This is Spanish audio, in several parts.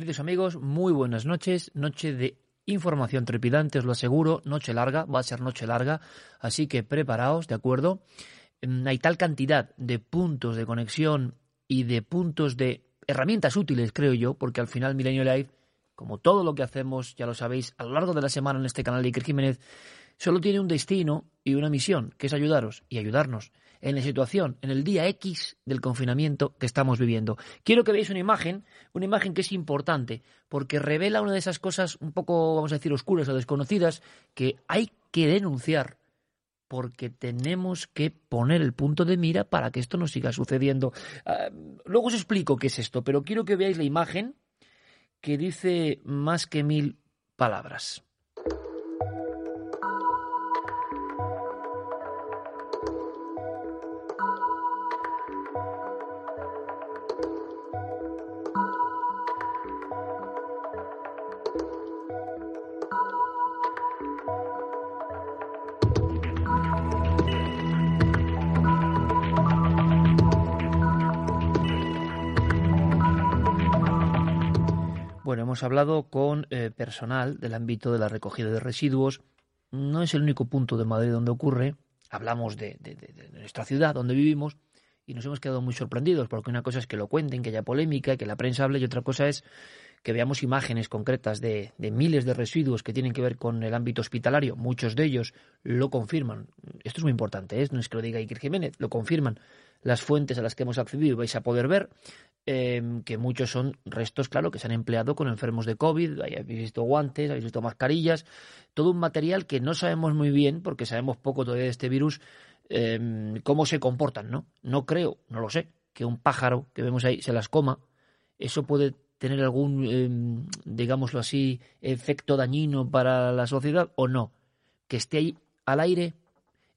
Queridos amigos, muy buenas noches. Noche de información trepidante, os lo aseguro. Noche larga, va a ser noche larga. Así que preparaos, ¿de acuerdo? Mm, Hay tal cantidad de puntos de conexión y de puntos de herramientas útiles, creo yo, porque al final Milenio Live, como todo lo que hacemos, ya lo sabéis, a lo largo de la semana en este canal de Iker Jiménez, solo tiene un destino y una misión, que es ayudaros y ayudarnos en la situación, en el día X del confinamiento que estamos viviendo. Quiero que veáis una imagen, una imagen que es importante, porque revela una de esas cosas un poco, vamos a decir, oscuras o desconocidas, que hay que denunciar, porque tenemos que poner el punto de mira para que esto no siga sucediendo. Ah, luego os explico qué es esto, pero quiero que veáis la imagen que dice más que mil palabras. Hemos hablado con eh, personal del ámbito de la recogida de residuos. No es el único punto de Madrid donde ocurre. Hablamos de, de- nuestra ciudad, donde vivimos, y nos hemos quedado muy sorprendidos, porque una cosa es que lo cuenten, que haya polémica, que la prensa hable, y otra cosa es que veamos imágenes concretas de, miles de residuos que tienen que ver con el ámbito hospitalario. Muchos de ellos lo confirman. Esto es muy importante, ¿eh? no es que lo diga Iker Jiménez, lo confirman las fuentes a las que hemos accedido y vais a poder ver eh, que muchos son restos, claro, que se han empleado con enfermos de COVID, habéis visto guantes, habéis visto mascarillas, todo un material que no sabemos muy bien, porque sabemos poco todavía de este virus, eh, cómo se comportan, ¿no? No creo, no lo sé, que un pájaro que vemos ahí se las coma, eso puede tener algún, eh, digámoslo así, efecto dañino para la sociedad o no. Que esté ahí al aire,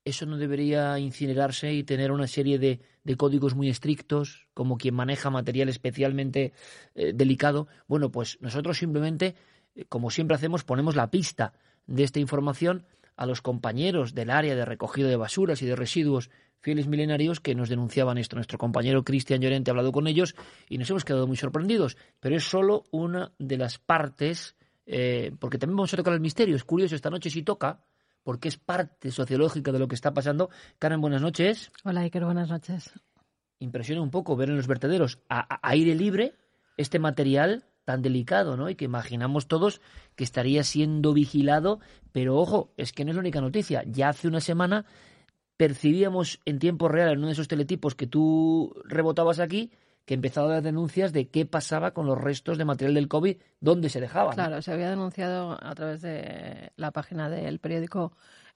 eso no debería incinerarse y tener una serie de, de códigos muy estrictos, como quien maneja material especialmente eh, delicado. Bueno, pues nosotros simplemente, eh, como siempre hacemos, ponemos la pista de esta información a los compañeros del área de recogido de basuras y de residuos fieles milenarios que nos denunciaban esto. Nuestro compañero Cristian Llorente ha hablado con ellos y nos hemos quedado muy sorprendidos, pero es solo una de las partes, eh, porque también vamos a tocar el misterio. Es curioso, esta noche sí toca, porque es parte sociológica de lo que está pasando. Karen, buenas noches. Hola, Iker, buenas noches. Impresiona un poco ver en los vertederos a, a aire libre este material tan delicado, ¿no? Y que imaginamos todos que estaría siendo vigilado, pero ojo, es que no es la única noticia. Ya hace una semana percibíamos en tiempo real en uno de esos teletipos que tú rebotabas aquí que empezaba dar denuncias de qué pasaba con los restos de material del COVID, dónde se dejaban. Claro, se había denunciado a través de la página del periódico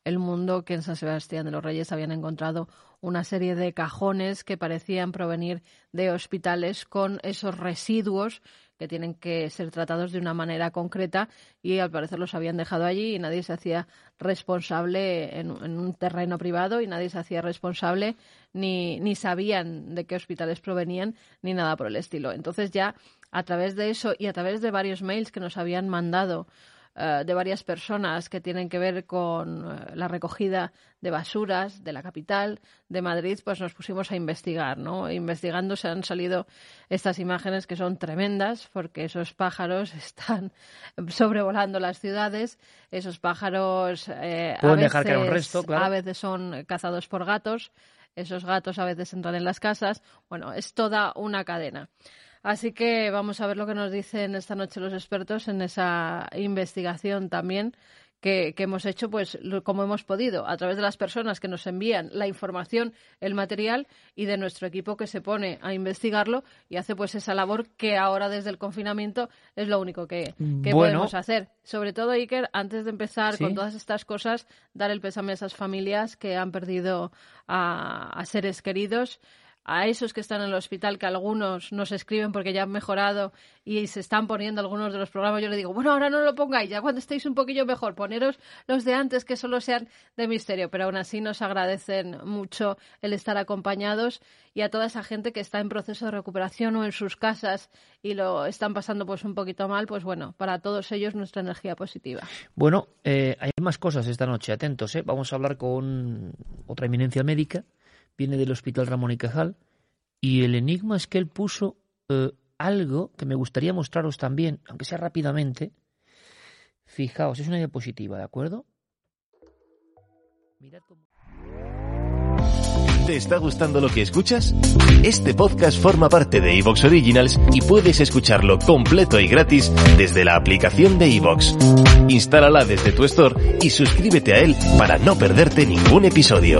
El Mundo que en San Sebastián de los Reyes habían encontrado una serie de cajones que parecían provenir de hospitales con esos residuos que tienen que ser tratados de una manera concreta y al parecer los habían dejado allí y nadie se hacía responsable en, un terreno privado y nadie se hacía responsable ni, ni sabían de qué hospitales provenían ni nada por el estilo. Entonces ya a través de eso y a través de varios mails que nos habían mandado eh, de varias personas que tienen que ver con eh, la recogida de basuras de la capital de Madrid, pues nos pusimos a investigar, ¿no? Investigando se han salido estas imágenes que son tremendas porque esos pájaros están sobrevolando las ciudades, esos pájaros eh, a, dejar veces, un resto, claro. a veces son cazados por gatos, esos gatos a veces entran en las casas, bueno, es toda una cadena. Así que vamos a ver lo que nos dicen esta noche los expertos en esa investigación también que, que, hemos hecho, pues como hemos podido, a través de las personas que nos envían la información, el material y de nuestro equipo que se pone a investigarlo y hace pues esa labor que ahora desde el confinamiento es lo único que, que Bueno. podemos hacer. Sobre todo, Iker, antes de empezar Sí. con todas estas cosas, dar el pésame a esas familias que han perdido a, a seres queridos a esos que están en el hospital, que algunos nos escriben porque ya han mejorado y se están poniendo algunos de los programas, yo le digo, bueno, ahora no lo pongáis, ya cuando estéis un poquillo mejor, poneros los de antes que solo sean de misterio, pero aún así nos agradecen mucho el estar acompañados y a toda esa gente que está en proceso de recuperación o en sus casas y lo están pasando pues un poquito mal, pues bueno, para todos ellos nuestra energía positiva. Bueno, eh, hay más cosas esta noche, atentos, ¿eh? Vamos a hablar con otra eminencia médica, viene del Hospital Ramón y Cajal, y el enigma es que él puso eh, algo que me gustaría mostraros también, aunque sea rápidamente. Fijaos, es una diapositiva, ¿de acuerdo? Mirad cómo... ¿Te está gustando lo que escuchas? Este podcast forma parte de Evox Originals y puedes escucharlo completo y gratis desde la aplicación de Evox. Instálala desde tu store y suscríbete a él para no perderte ningún episodio.